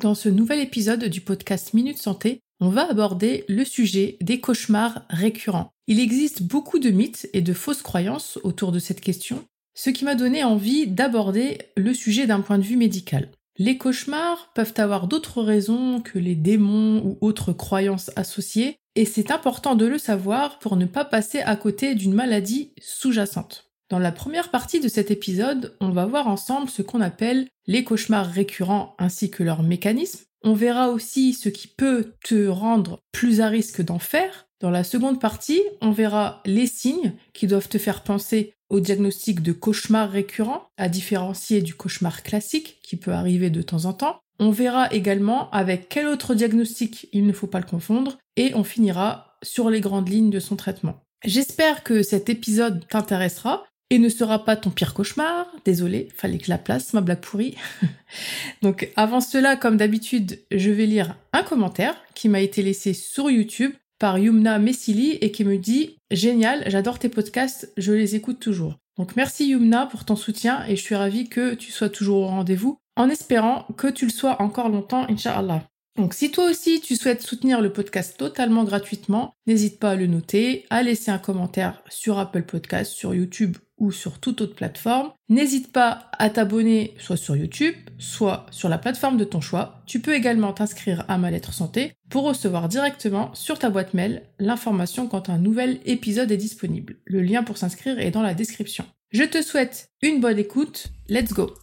Dans ce nouvel épisode du podcast Minute Santé, on va aborder le sujet des cauchemars récurrents. Il existe beaucoup de mythes et de fausses croyances autour de cette question, ce qui m'a donné envie d'aborder le sujet d'un point de vue médical. Les cauchemars peuvent avoir d'autres raisons que les démons ou autres croyances associées, et c'est important de le savoir pour ne pas passer à côté d'une maladie sous-jacente. Dans la première partie de cet épisode, on va voir ensemble ce qu'on appelle les cauchemars récurrents ainsi que leurs mécanismes. On verra aussi ce qui peut te rendre plus à risque d'en faire. Dans la seconde partie, on verra les signes qui doivent te faire penser au diagnostic de cauchemar récurrent, à différencier du cauchemar classique qui peut arriver de temps en temps. On verra également avec quel autre diagnostic il ne faut pas le confondre et on finira sur les grandes lignes de son traitement. J'espère que cet épisode t'intéressera et ne sera pas ton pire cauchemar. Désolé, fallait que je la place, ma blague pourrie. Donc avant cela, comme d'habitude, je vais lire un commentaire qui m'a été laissé sur YouTube par Yumna Messili et qui me dit Génial, j'adore tes podcasts, je les écoute toujours. Donc merci Yumna pour ton soutien et je suis ravie que tu sois toujours au rendez-vous en espérant que tu le sois encore longtemps, Inch'Allah. Donc si toi aussi tu souhaites soutenir le podcast totalement gratuitement, n'hésite pas à le noter, à laisser un commentaire sur Apple Podcast, sur YouTube ou sur toute autre plateforme. N'hésite pas à t'abonner soit sur YouTube, soit sur la plateforme de ton choix. Tu peux également t'inscrire à ma lettre santé pour recevoir directement sur ta boîte mail l'information quand un nouvel épisode est disponible. Le lien pour s'inscrire est dans la description. Je te souhaite une bonne écoute. Let's go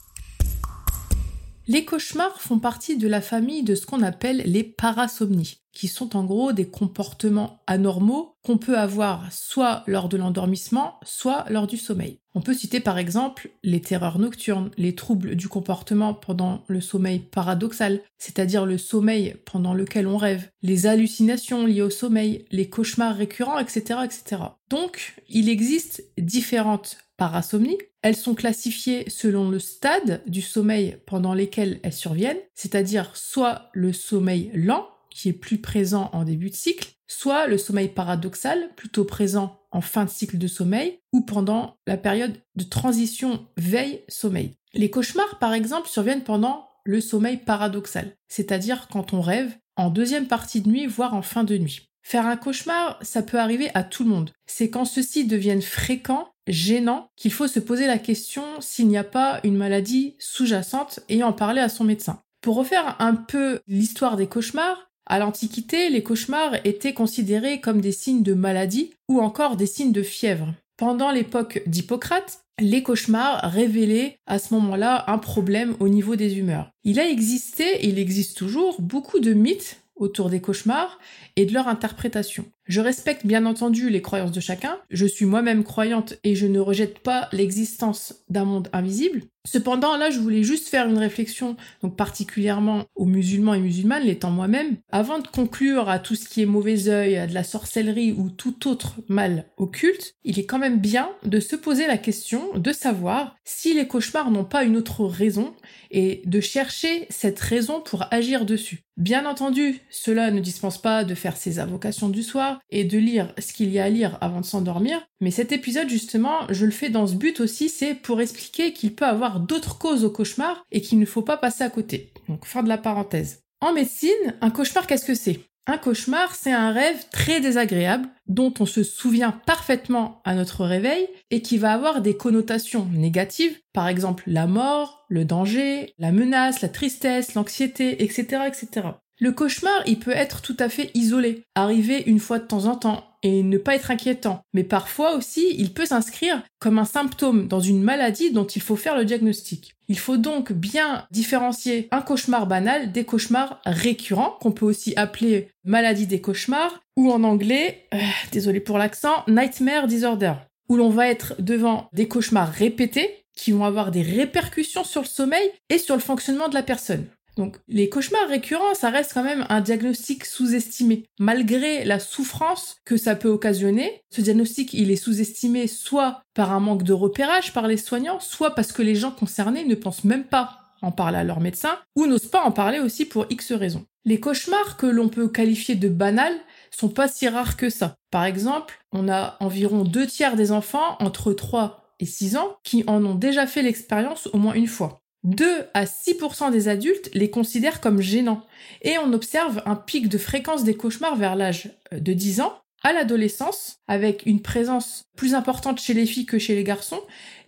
les cauchemars font partie de la famille de ce qu'on appelle les parasomnies, qui sont en gros des comportements anormaux qu'on peut avoir soit lors de l'endormissement, soit lors du sommeil. On peut citer par exemple les terreurs nocturnes, les troubles du comportement pendant le sommeil paradoxal, c'est-à-dire le sommeil pendant lequel on rêve, les hallucinations liées au sommeil, les cauchemars récurrents, etc., etc. Donc, il existe différentes parasomnies. Elles sont classifiées selon le stade du sommeil pendant lesquels elles surviennent, c'est-à-dire soit le sommeil lent, qui est plus présent en début de cycle, soit le sommeil paradoxal, plutôt présent en fin de cycle de sommeil, ou pendant la période de transition veille-sommeil. Les cauchemars, par exemple, surviennent pendant le sommeil paradoxal, c'est-à-dire quand on rêve en deuxième partie de nuit, voire en fin de nuit. Faire un cauchemar, ça peut arriver à tout le monde. C'est quand ceux-ci deviennent fréquents, gênants, qu'il faut se poser la question s'il n'y a pas une maladie sous-jacente et en parler à son médecin. Pour refaire un peu l'histoire des cauchemars, à l'Antiquité, les cauchemars étaient considérés comme des signes de maladie ou encore des signes de fièvre. Pendant l'époque d'Hippocrate, les cauchemars révélaient à ce moment-là un problème au niveau des humeurs. Il a existé, il existe toujours, beaucoup de mythes autour des cauchemars et de leur interprétation. Je respecte bien entendu les croyances de chacun, je suis moi-même croyante et je ne rejette pas l'existence d'un monde invisible. Cependant, là, je voulais juste faire une réflexion, donc particulièrement aux musulmans et musulmanes, l'étant moi-même, avant de conclure à tout ce qui est mauvais œil, à de la sorcellerie ou tout autre mal occulte, il est quand même bien de se poser la question de savoir si les cauchemars n'ont pas une autre raison et de chercher cette raison pour agir dessus. Bien entendu, cela ne dispense pas de faire ses invocations du soir et de lire ce qu'il y a à lire avant de s'endormir, mais cet épisode justement, je le fais dans ce but aussi, c'est pour expliquer qu'il peut avoir d'autres causes au cauchemar et qu'il ne faut pas passer à côté. Donc fin de la parenthèse. En médecine, un cauchemar qu'est-ce que c'est? Un cauchemar, c'est un rêve très désagréable dont on se souvient parfaitement à notre réveil et qui va avoir des connotations négatives, par exemple la mort, le danger, la menace, la tristesse, l'anxiété, etc., etc. Le cauchemar, il peut être tout à fait isolé, arriver une fois de temps en temps et ne pas être inquiétant. Mais parfois aussi, il peut s'inscrire comme un symptôme dans une maladie dont il faut faire le diagnostic. Il faut donc bien différencier un cauchemar banal des cauchemars récurrents, qu'on peut aussi appeler maladie des cauchemars, ou en anglais, euh, désolé pour l'accent, nightmare disorder, où l'on va être devant des cauchemars répétés qui vont avoir des répercussions sur le sommeil et sur le fonctionnement de la personne. Donc les cauchemars récurrents, ça reste quand même un diagnostic sous-estimé. Malgré la souffrance que ça peut occasionner, ce diagnostic, il est sous-estimé soit par un manque de repérage par les soignants, soit parce que les gens concernés ne pensent même pas en parler à leur médecin, ou n'osent pas en parler aussi pour X raisons. Les cauchemars que l'on peut qualifier de banals sont pas si rares que ça. Par exemple, on a environ deux tiers des enfants entre 3 et 6 ans qui en ont déjà fait l'expérience au moins une fois. 2 à 6% des adultes les considèrent comme gênants et on observe un pic de fréquence des cauchemars vers l'âge euh, de 10 ans à l'adolescence avec une présence plus importante chez les filles que chez les garçons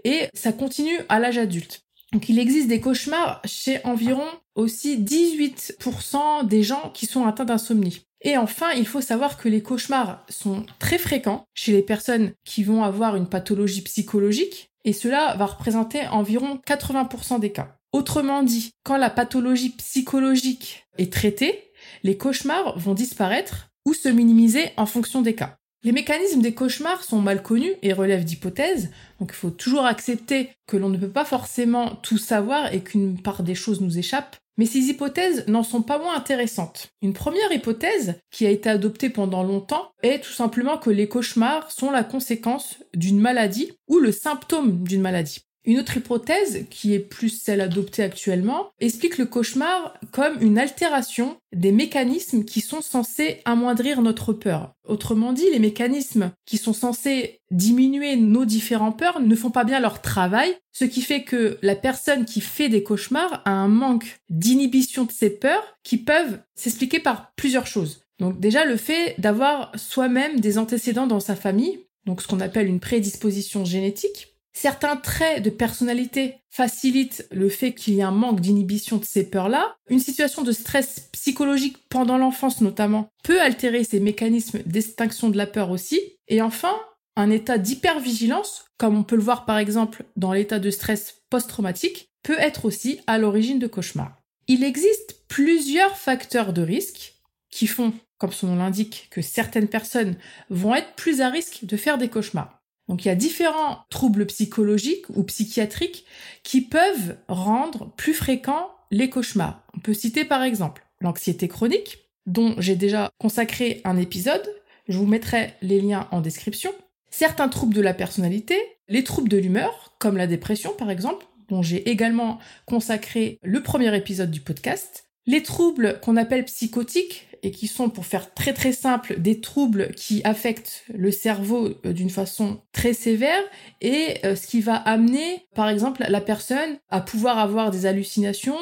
et ça continue à l'âge adulte. Donc il existe des cauchemars chez environ aussi 18% des gens qui sont atteints d'insomnie. Et enfin, il faut savoir que les cauchemars sont très fréquents chez les personnes qui vont avoir une pathologie psychologique, et cela va représenter environ 80% des cas. Autrement dit, quand la pathologie psychologique est traitée, les cauchemars vont disparaître ou se minimiser en fonction des cas. Les mécanismes des cauchemars sont mal connus et relèvent d'hypothèses, donc il faut toujours accepter que l'on ne peut pas forcément tout savoir et qu'une part des choses nous échappe. Mais ces hypothèses n'en sont pas moins intéressantes. Une première hypothèse, qui a été adoptée pendant longtemps, est tout simplement que les cauchemars sont la conséquence d'une maladie ou le symptôme d'une maladie. Une autre hypothèse, qui est plus celle adoptée actuellement, explique le cauchemar comme une altération des mécanismes qui sont censés amoindrir notre peur. Autrement dit, les mécanismes qui sont censés diminuer nos différentes peurs ne font pas bien leur travail, ce qui fait que la personne qui fait des cauchemars a un manque d'inhibition de ses peurs qui peuvent s'expliquer par plusieurs choses. Donc déjà le fait d'avoir soi-même des antécédents dans sa famille, donc ce qu'on appelle une prédisposition génétique, Certains traits de personnalité facilitent le fait qu'il y ait un manque d'inhibition de ces peurs-là. Une situation de stress psychologique pendant l'enfance notamment peut altérer ces mécanismes d'extinction de la peur aussi. Et enfin, un état d'hypervigilance, comme on peut le voir par exemple dans l'état de stress post-traumatique, peut être aussi à l'origine de cauchemars. Il existe plusieurs facteurs de risque qui font, comme son nom l'indique, que certaines personnes vont être plus à risque de faire des cauchemars. Donc il y a différents troubles psychologiques ou psychiatriques qui peuvent rendre plus fréquents les cauchemars. On peut citer par exemple l'anxiété chronique, dont j'ai déjà consacré un épisode, je vous mettrai les liens en description. Certains troubles de la personnalité, les troubles de l'humeur, comme la dépression par exemple, dont j'ai également consacré le premier épisode du podcast. Les troubles qu'on appelle psychotiques, et qui sont, pour faire très très simple, des troubles qui affectent le cerveau euh, d'une façon très sévère et euh, ce qui va amener, par exemple, la personne à pouvoir avoir des hallucinations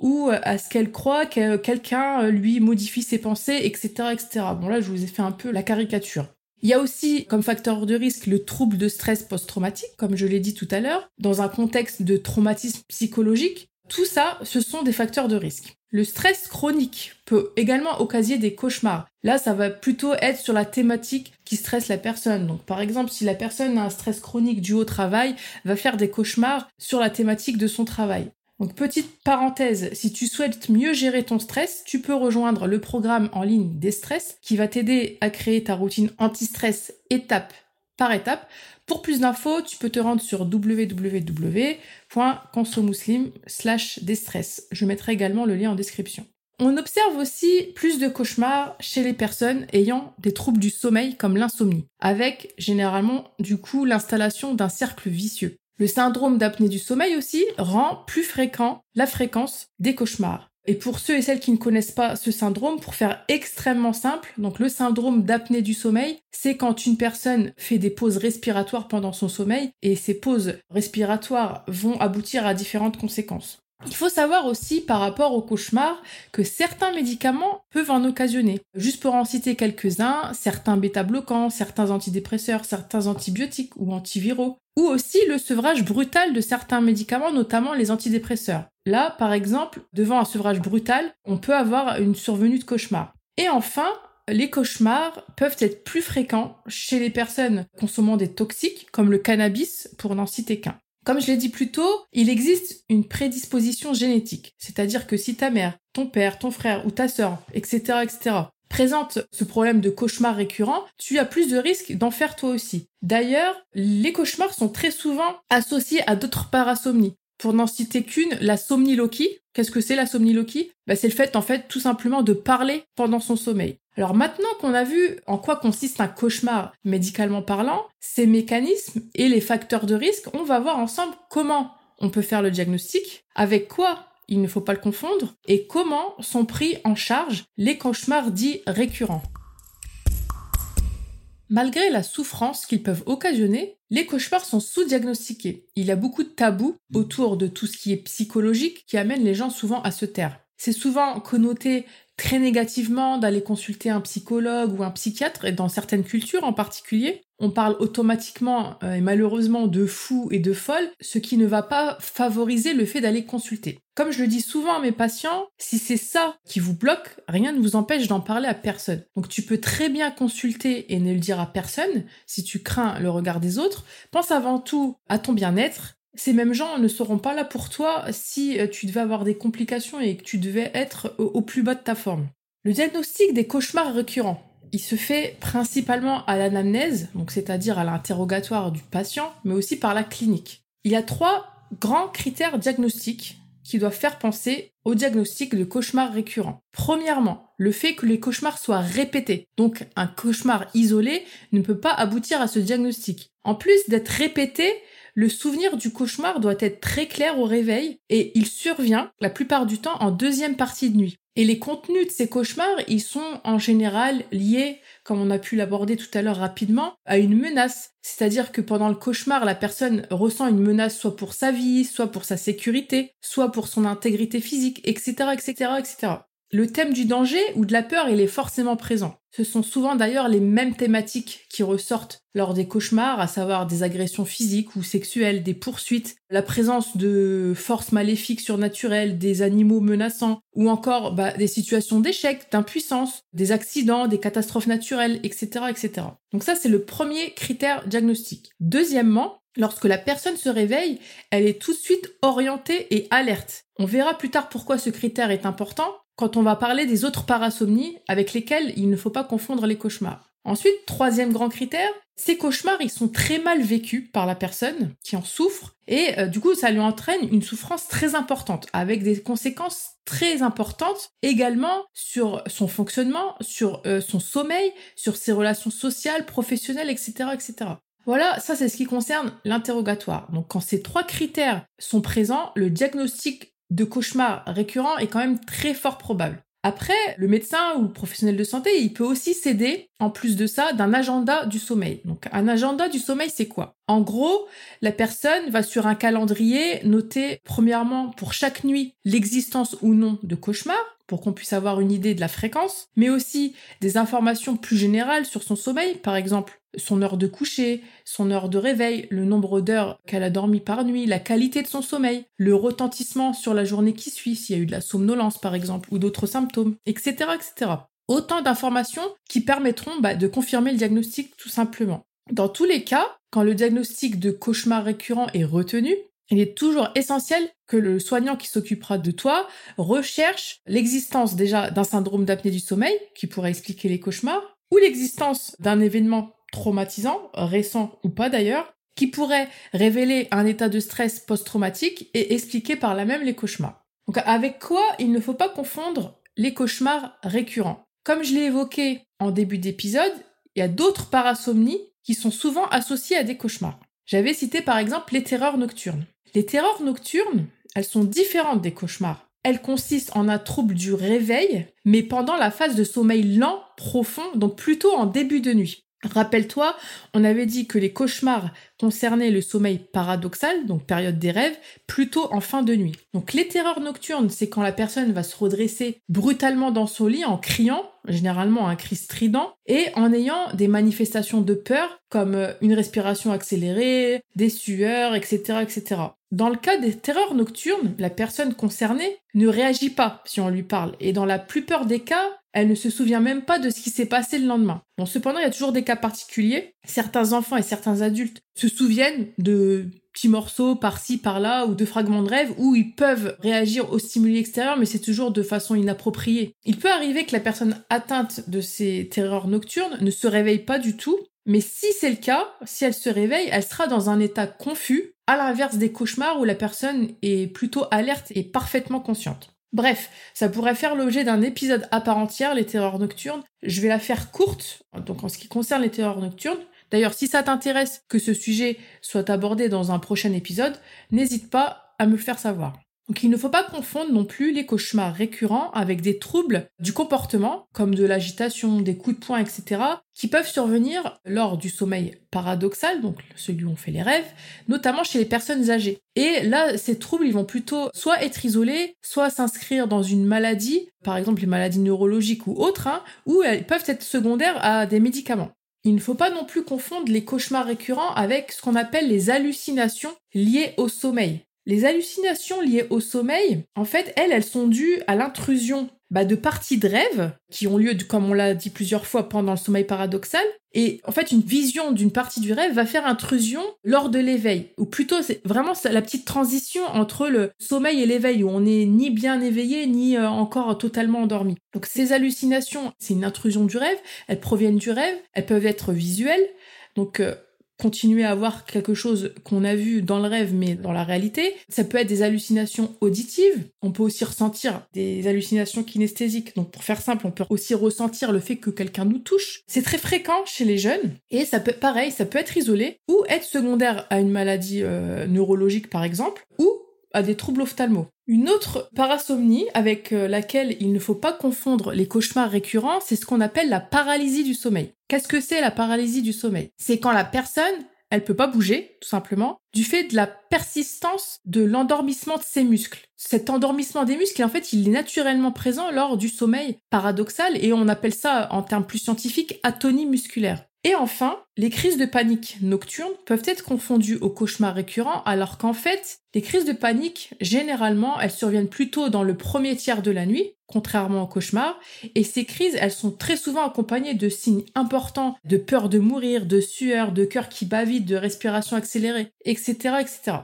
ou euh, à ce qu'elle croit que quelqu'un lui modifie ses pensées, etc., etc. Bon là, je vous ai fait un peu la caricature. Il y a aussi comme facteur de risque le trouble de stress post-traumatique, comme je l'ai dit tout à l'heure, dans un contexte de traumatisme psychologique. Tout ça, ce sont des facteurs de risque. Le stress chronique peut également occasionner des cauchemars. Là, ça va plutôt être sur la thématique qui stresse la personne. Donc, par exemple, si la personne a un stress chronique dû au travail, va faire des cauchemars sur la thématique de son travail. Donc, petite parenthèse, si tu souhaites mieux gérer ton stress, tu peux rejoindre le programme en ligne des stress qui va t'aider à créer ta routine anti-stress étape par étape pour plus d'infos, tu peux te rendre sur www.consomuslim slash destress. Je mettrai également le lien en description. On observe aussi plus de cauchemars chez les personnes ayant des troubles du sommeil comme l'insomnie, avec généralement du coup l'installation d'un cercle vicieux. Le syndrome d'apnée du sommeil aussi rend plus fréquent la fréquence des cauchemars. Et pour ceux et celles qui ne connaissent pas ce syndrome, pour faire extrêmement simple, donc le syndrome d'apnée du sommeil, c'est quand une personne fait des pauses respiratoires pendant son sommeil et ces pauses respiratoires vont aboutir à différentes conséquences. Il faut savoir aussi par rapport au cauchemar que certains médicaments peuvent en occasionner. Juste pour en citer quelques-uns, certains bêta-bloquants, certains antidépresseurs, certains antibiotiques ou antiviraux, ou aussi le sevrage brutal de certains médicaments, notamment les antidépresseurs. Là, par exemple, devant un sevrage brutal, on peut avoir une survenue de cauchemar. Et enfin, les cauchemars peuvent être plus fréquents chez les personnes consommant des toxiques, comme le cannabis, pour n'en citer qu'un. Comme je l'ai dit plus tôt, il existe une prédisposition génétique. C'est-à-dire que si ta mère, ton père, ton frère ou ta sœur, etc., etc., présente ce problème de cauchemar récurrent, tu as plus de risques d'en faire toi aussi. D'ailleurs, les cauchemars sont très souvent associés à d'autres parasomnies. Pour n'en citer qu'une, la somniloquie. Qu'est-ce que c'est la somniloquie bah, C'est le fait, en fait, tout simplement de parler pendant son sommeil. Alors maintenant qu'on a vu en quoi consiste un cauchemar médicalement parlant, ces mécanismes et les facteurs de risque, on va voir ensemble comment on peut faire le diagnostic, avec quoi il ne faut pas le confondre, et comment sont pris en charge les cauchemars dits récurrents. Malgré la souffrance qu'ils peuvent occasionner, les cauchemars sont sous-diagnostiqués. Il y a beaucoup de tabous autour de tout ce qui est psychologique qui amène les gens souvent à se taire. C'est souvent connoté très négativement d'aller consulter un psychologue ou un psychiatre, et dans certaines cultures en particulier, on parle automatiquement euh, et malheureusement de fou et de folle, ce qui ne va pas favoriser le fait d'aller consulter. Comme je le dis souvent à mes patients, si c'est ça qui vous bloque, rien ne vous empêche d'en parler à personne. Donc tu peux très bien consulter et ne le dire à personne si tu crains le regard des autres. Pense avant tout à ton bien-être ces mêmes gens ne seront pas là pour toi si euh, tu devais avoir des complications et que tu devais être au plus bas de ta forme. Le diagnostic des cauchemars récurrents, il se fait principalement à l'anamnèse, donc c'est-à-dire à, l'interrogatoire du patient, mais aussi par la clinique. Il y a trois grands critères diagnostiques qui doivent faire penser au diagnostic de cauchemars récurrents. Premièrement, le fait que les cauchemars soient répétés. Donc un cauchemar isolé ne peut pas aboutir à ce diagnostic. En plus d'être répété, le souvenir du cauchemar doit être très clair au réveil et il survient la plupart du temps en deuxième partie de nuit. Et les contenus de ces cauchemars, ils sont en général liés, comme on a pu l'aborder tout à l'heure rapidement, à une menace. C'est-à-dire que pendant le cauchemar, la personne ressent une menace soit pour sa vie, soit pour sa sécurité, soit pour son intégrité physique, etc., etc., etc. Le thème du danger ou de la peur, il est forcément présent. Ce sont souvent d'ailleurs les mêmes thématiques qui ressortent lors des cauchemars, à savoir des agressions physiques ou sexuelles, des poursuites, la présence de forces maléfiques surnaturelles, des animaux menaçants, ou encore bah, des situations d'échec, d'impuissance, des accidents, des catastrophes naturelles, etc., etc. Donc ça, c'est le premier critère diagnostique. Deuxièmement, Lorsque la personne se réveille, elle est tout de suite orientée et alerte. On verra plus tard pourquoi ce critère est important, quand on va parler des autres parasomnies avec lesquelles il ne faut pas confondre les cauchemars. Ensuite, troisième grand critère, ces cauchemars, ils sont très mal vécus par la personne qui en souffre et euh, du coup, ça lui entraîne une souffrance très importante avec des conséquences très importantes également sur son fonctionnement, sur euh, son sommeil, sur ses relations sociales, professionnelles, etc., etc. Voilà, ça c'est ce qui concerne l'interrogatoire. Donc quand ces trois critères sont présents, le diagnostic de cauchemars récurrents est quand même très fort probable. Après, le médecin ou le professionnel de santé, il peut aussi s'aider, en plus de ça, d'un agenda du sommeil. Donc, un agenda du sommeil, c'est quoi? En gros, la personne va sur un calendrier noter, premièrement, pour chaque nuit, l'existence ou non de cauchemars pour qu'on puisse avoir une idée de la fréquence, mais aussi des informations plus générales sur son sommeil, par exemple son heure de coucher, son heure de réveil, le nombre d'heures qu'elle a dormi par nuit, la qualité de son sommeil, le retentissement sur la journée qui suit, s'il y a eu de la somnolence par exemple, ou d'autres symptômes, etc. etc. Autant d'informations qui permettront bah, de confirmer le diagnostic tout simplement. Dans tous les cas, quand le diagnostic de cauchemar récurrent est retenu, il est toujours essentiel que le soignant qui s'occupera de toi recherche l'existence déjà d'un syndrome d'apnée du sommeil, qui pourrait expliquer les cauchemars, ou l'existence d'un événement traumatisant, récent ou pas d'ailleurs, qui pourrait révéler un état de stress post-traumatique et expliquer par là même les cauchemars. Donc avec quoi il ne faut pas confondre les cauchemars récurrents? Comme je l'ai évoqué en début d'épisode, il y a d'autres parasomnies qui sont souvent associées à des cauchemars. J'avais cité par exemple les terreurs nocturnes. Les terreurs nocturnes, elles sont différentes des cauchemars. Elles consistent en un trouble du réveil, mais pendant la phase de sommeil lent, profond, donc plutôt en début de nuit. Rappelle-toi, on avait dit que les cauchemars concernaient le sommeil paradoxal, donc période des rêves, plutôt en fin de nuit. Donc les terreurs nocturnes, c'est quand la personne va se redresser brutalement dans son lit en criant, généralement un cri strident, et en ayant des manifestations de peur comme euh, une respiration accélérée, des sueurs, etc., etc. Dans le cas des terreurs nocturnes, la personne concernée ne réagit pas si on lui parle, et dans la plupart des cas, elle ne se souvient même pas de ce qui s'est passé le lendemain. Cependant, il y a toujours des cas particuliers. Certains enfants et certains adultes se souviennent de petits morceaux par-ci, par-là, ou de fragments de rêve où ils peuvent réagir au stimuli extérieur, mais c'est toujours de façon inappropriée. Il peut arriver que la personne atteinte de ces terreurs nocturnes ne se réveille pas du tout, mais si c'est le cas, si elle se réveille, elle sera dans un état confus, à l'inverse des cauchemars où la personne est plutôt alerte et parfaitement consciente. Bref, ça pourrait faire l'objet d'un épisode à part entière, les terreurs nocturnes. Je vais la faire courte, donc en ce qui concerne les terreurs nocturnes. D'ailleurs, si ça t'intéresse que ce sujet soit abordé dans un prochain épisode, n'hésite pas à me le faire savoir. Donc il ne faut pas confondre non plus les cauchemars récurrents avec des troubles du comportement, comme de l'agitation, des coups de poing, etc., qui peuvent survenir lors du sommeil paradoxal, donc celui où on fait les rêves, notamment chez les personnes âgées. Et là, ces troubles, ils vont plutôt soit être isolés, soit s'inscrire dans une maladie, par exemple les maladies neurologiques ou autres, hein, ou elles peuvent être secondaires à des médicaments. Il ne faut pas non plus confondre les cauchemars récurrents avec ce qu'on appelle les hallucinations liées au sommeil. Les hallucinations liées au sommeil, en fait, elles, elles sont dues à l'intrusion bah, de parties de rêve qui ont lieu, comme on l'a dit plusieurs fois, pendant le sommeil paradoxal. Et en fait, une vision d'une partie du rêve va faire intrusion lors de l'éveil. Ou plutôt, c'est vraiment la petite transition entre le sommeil et l'éveil, où on n'est ni bien éveillé, ni euh, encore totalement endormi. Donc ces hallucinations, c'est une intrusion du rêve, elles proviennent du rêve, elles peuvent être visuelles. Donc euh, continuer à voir quelque chose qu'on a vu dans le rêve mais dans la réalité. Ça peut être des hallucinations auditives. On peut aussi ressentir des hallucinations kinesthésiques. Donc pour faire simple, on peut aussi ressentir le fait que quelqu'un nous touche. C'est très fréquent chez les jeunes et ça peut pareil, ça peut être isolé ou être secondaire à une maladie euh, neurologique par exemple ou à des troubles ophtalmaux. Une autre parasomnie avec euh, laquelle il ne faut pas confondre les cauchemars récurrents, c'est ce qu'on appelle la paralysie du sommeil. Qu'est-ce que c'est la paralysie du sommeil? C'est quand la personne, elle peut pas bouger, tout simplement, du fait de la persistance de l'endormissement de ses muscles. Cet endormissement des muscles, en fait, il est naturellement présent lors du sommeil paradoxal et on appelle ça, en termes plus scientifiques, atonie musculaire. Et enfin, les crises de panique nocturnes peuvent être confondues aux cauchemars récurrents alors qu'en fait, les crises de panique, généralement, elles surviennent plutôt dans le premier tiers de la nuit, contrairement aux cauchemars, et ces crises, elles sont très souvent accompagnées de signes importants de peur de mourir, de sueur, de cœur qui bat vite, de respiration accélérée, etc., etc.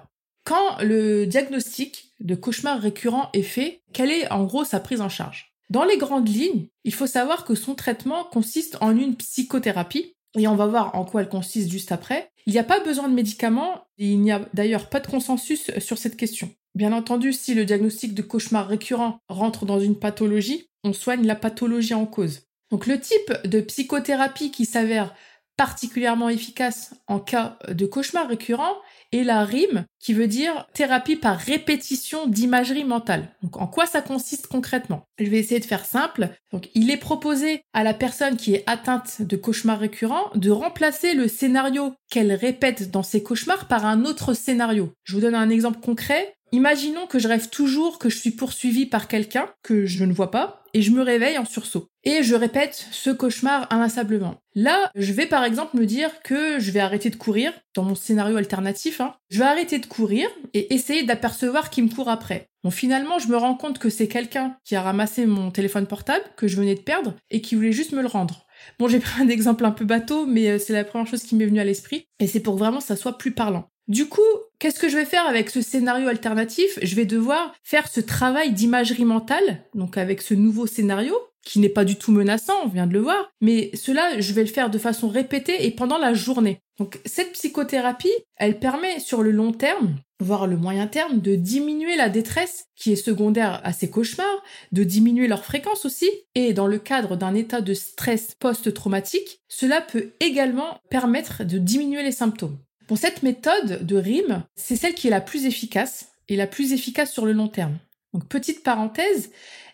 Quand le diagnostic de cauchemar récurrent est fait, quelle est en gros sa prise en charge? Dans les grandes lignes, il faut savoir que son traitement consiste en une psychothérapie et on va voir en quoi elle consiste juste après. Il n'y a pas besoin de médicaments, et il n'y a d'ailleurs pas de consensus sur cette question. Bien entendu, si le diagnostic de cauchemar récurrent rentre dans une pathologie, on soigne la pathologie en cause. Donc le type de psychothérapie qui s'avère particulièrement efficace en cas de cauchemar récurrent et la RIM, qui veut dire thérapie par répétition d'imagerie mentale. Donc, en quoi ça consiste concrètement? Je vais essayer de faire simple. Il est proposé à la personne qui est atteinte de cauchemars récurrents de remplacer le scénario qu'elle répète dans ses cauchemars par un autre scénario. Je vous donne un exemple concret. Imaginons que je rêve toujours que je suis poursuivi par quelqu'un que je ne vois pas et je me réveille en sursaut. Et je répète ce cauchemar inlassablement. Là, je vais par exemple me dire que je vais arrêter de courir, dans mon scénario alternatif, hein. je vais arrêter de courir et essayer d'apercevoir qui me court après. Bon, finalement, je me rends compte que c'est quelqu'un qui a ramassé mon téléphone portable, que je venais de perdre, et qui voulait juste me le rendre. Bon, j'ai pris un exemple un peu bateau, mais euh, c'est la première chose qui m'est venue à l'esprit, et c'est pour vraiment que ça soit plus parlant. Du coup, qu'est-ce que je vais faire avec ce scénario alternatif? Je vais devoir faire ce travail d'imagerie mentale, donc avec ce nouveau scénario, qui n'est pas du tout menaçant, on vient de le voir, mais cela, je vais le faire de façon répétée et pendant la journée. Donc cette psychothérapie, elle permet sur le long terme, voire le moyen terme, de diminuer la détresse qui est secondaire à ces cauchemars, de diminuer leur fréquence aussi, et dans le cadre d'un état de stress post-traumatique, cela peut également permettre de diminuer les symptômes. Pour cette méthode de RIM, c'est celle qui est la plus efficace et la plus efficace sur le long terme. Donc petite parenthèse,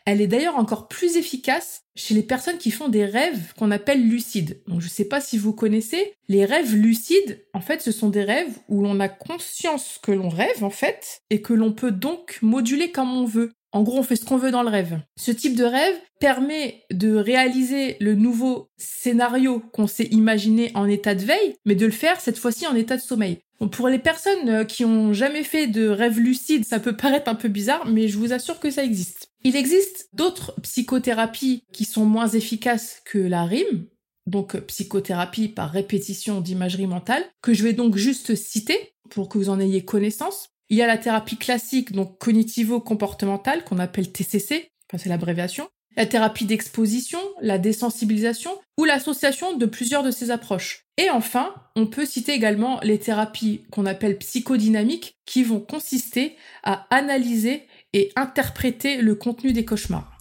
elle est d'ailleurs encore plus efficace chez les personnes qui font des rêves qu'on appelle lucides. Donc je ne sais pas si vous connaissez, les rêves lucides, en fait, ce sont des rêves où l'on a conscience que l'on rêve en fait et que l'on peut donc moduler comme on veut. En gros, on fait ce qu'on veut dans le rêve. Ce type de rêve permet de réaliser le nouveau scénario qu'on s'est imaginé en état de veille, mais de le faire cette fois-ci en état de sommeil. pour les personnes euh, qui ont jamais fait de rêve lucide, ça peut paraître un peu bizarre, mais je vous assure que ça existe. Il existe d'autres psychothérapies qui sont moins efficaces que la RIM, donc psychothérapie par répétition d'imagerie mentale, que je vais donc juste citer pour que vous en ayez connaissance. Il y a la thérapie classique, donc cognitivo-comportementale, qu'on appelle TCC, c'est l'abréviation. La thérapie d'exposition, la désensibilisation ou l'association de plusieurs de ces approches. Et enfin, on peut citer également les thérapies qu'on appelle psychodynamiques qui vont consister à analyser et interpréter le contenu des cauchemars.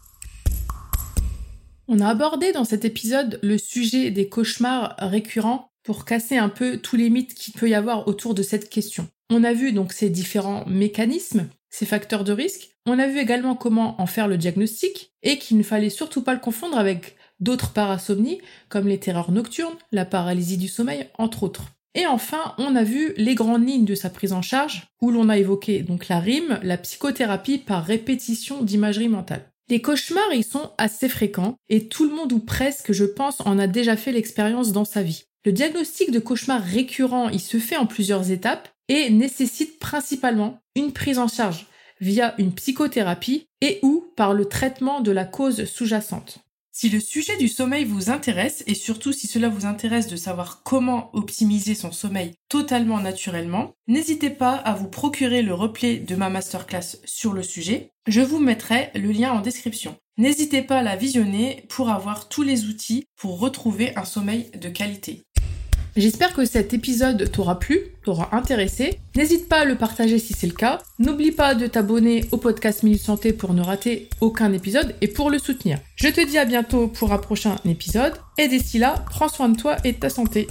On a abordé dans cet épisode le sujet des cauchemars récurrents pour casser un peu tous les mythes qu'il peut y avoir autour de cette question. On a vu donc ces différents mécanismes, ces facteurs de risque. On a vu également comment en faire le diagnostic et qu'il ne fallait surtout pas le confondre avec d'autres parasomnies comme les terreurs nocturnes, la paralysie du sommeil, entre autres. Et enfin, on a vu les grandes lignes de sa prise en charge, où l'on a évoqué donc la rime, la psychothérapie par répétition d'imagerie mentale. Les cauchemars, ils sont assez fréquents, et tout le monde ou presque, je pense, en a déjà fait l'expérience dans sa vie. Le diagnostic de cauchemar récurrent, il se fait en plusieurs étapes et nécessite principalement une prise en charge via une psychothérapie et ou par le traitement de la cause sous-jacente. Si le sujet du sommeil vous intéresse et surtout si cela vous intéresse de savoir comment optimiser son sommeil totalement naturellement, n'hésitez pas à vous procurer le replay de ma masterclass sur le sujet. Je vous mettrai le lien en description. N'hésitez pas à la visionner pour avoir tous les outils pour retrouver un sommeil de qualité. J'espère que cet épisode t'aura plu, t'aura intéressé. N'hésite pas à le partager si c'est le cas. N'oublie pas de t'abonner au podcast Minute Santé pour ne rater aucun épisode et pour le soutenir. Je te dis à bientôt pour un prochain épisode et d'ici là, prends soin de toi et de ta santé.